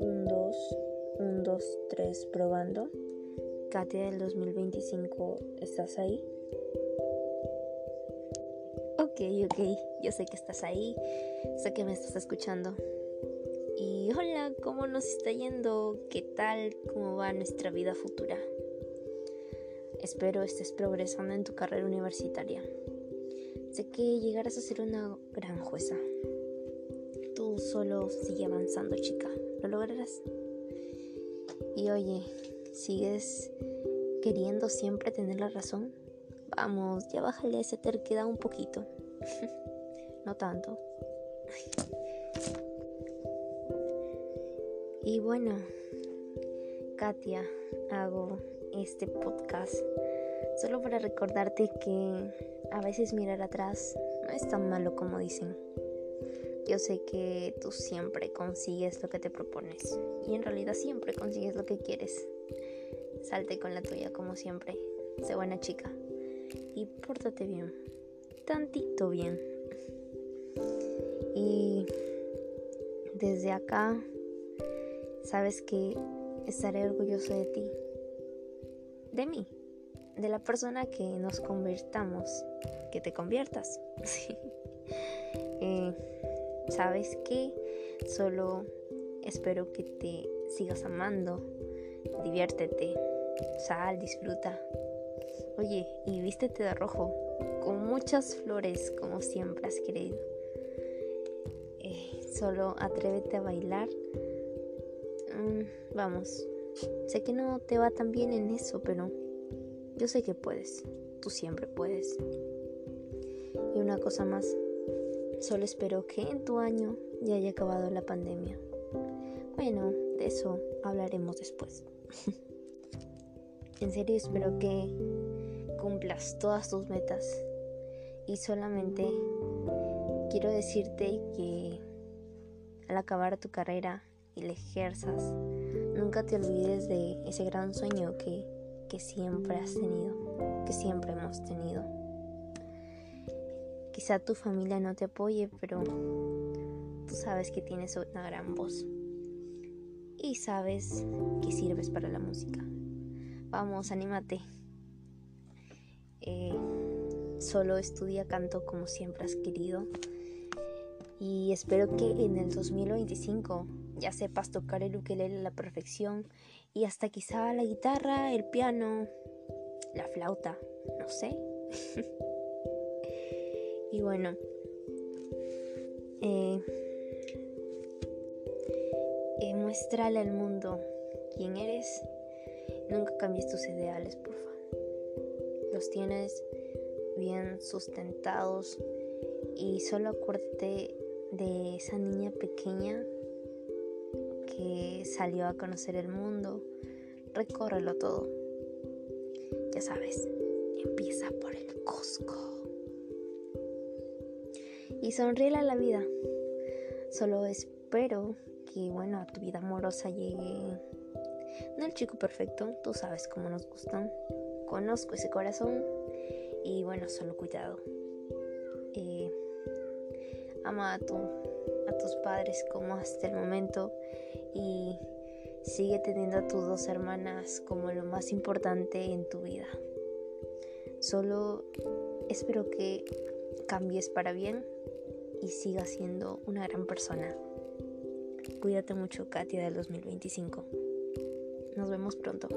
Un, dos, un, dos, tres, probando. Katia del 2025, ¿estás ahí? Ok, ok, yo sé que estás ahí, sé que me estás escuchando. Y hola, ¿cómo nos está yendo? ¿Qué tal? ¿Cómo va nuestra vida futura? Espero estés progresando en tu carrera universitaria. Sé que llegarás a ser una gran jueza. Tú solo sigue avanzando, chica. Lo lograrás. Y oye, ¿sigues queriendo siempre tener la razón? Vamos, ya bájale esa terquedad un poquito. no tanto. y bueno, Katia, hago este podcast solo para recordarte que a veces mirar atrás no es tan malo como dicen. Yo sé que tú siempre consigues lo que te propones y en realidad siempre consigues lo que quieres. Salte con la tuya como siempre. Sé buena chica y pórtate bien. Tantito bien. Y desde acá sabes que estaré orgulloso de ti de mí, de la persona que nos convirtamos, que te conviertas. Eh, ¿Sabes qué? Solo espero que te sigas amando, diviértete, sal, disfruta. Oye, y vístete de rojo, con muchas flores como siempre has querido. Eh, solo atrévete a bailar. Mm, vamos, Sé que no te va tan bien en eso, pero yo sé que puedes. Tú siempre puedes. Y una cosa más, solo espero que en tu año ya haya acabado la pandemia. Bueno, de eso hablaremos después. en serio espero que cumplas todas tus metas. Y solamente quiero decirte que al acabar tu carrera y la ejerzas, nunca te olvides de ese gran sueño que, que siempre has tenido, que siempre hemos tenido. Quizá tu familia no te apoye, pero tú sabes que tienes una gran voz y sabes que sirves para la música. Vamos, anímate. Eh, solo estudia canto como siempre has querido y espero que en el 2025 ya sepas tocar el ukelele a la perfección y hasta quizá la guitarra, el piano, la flauta, no sé. y bueno, eh, eh, muéstrale al mundo quién eres. Nunca cambies tus ideales, porfa. Los tienes bien sustentados y solo acuérdate de esa niña pequeña que salió a conocer el mundo, recórrelo todo. Ya sabes, empieza por el Costco. Y sonríe a la vida. Solo espero que, bueno, a tu vida amorosa llegue. No el chico perfecto, tú sabes cómo nos gustan. Conozco ese corazón. Y bueno, solo cuidado. Eh, ama a tu a tus padres como hasta el momento y sigue teniendo a tus dos hermanas como lo más importante en tu vida. Solo espero que cambies para bien y sigas siendo una gran persona. Cuídate mucho, Katia del 2025. Nos vemos pronto.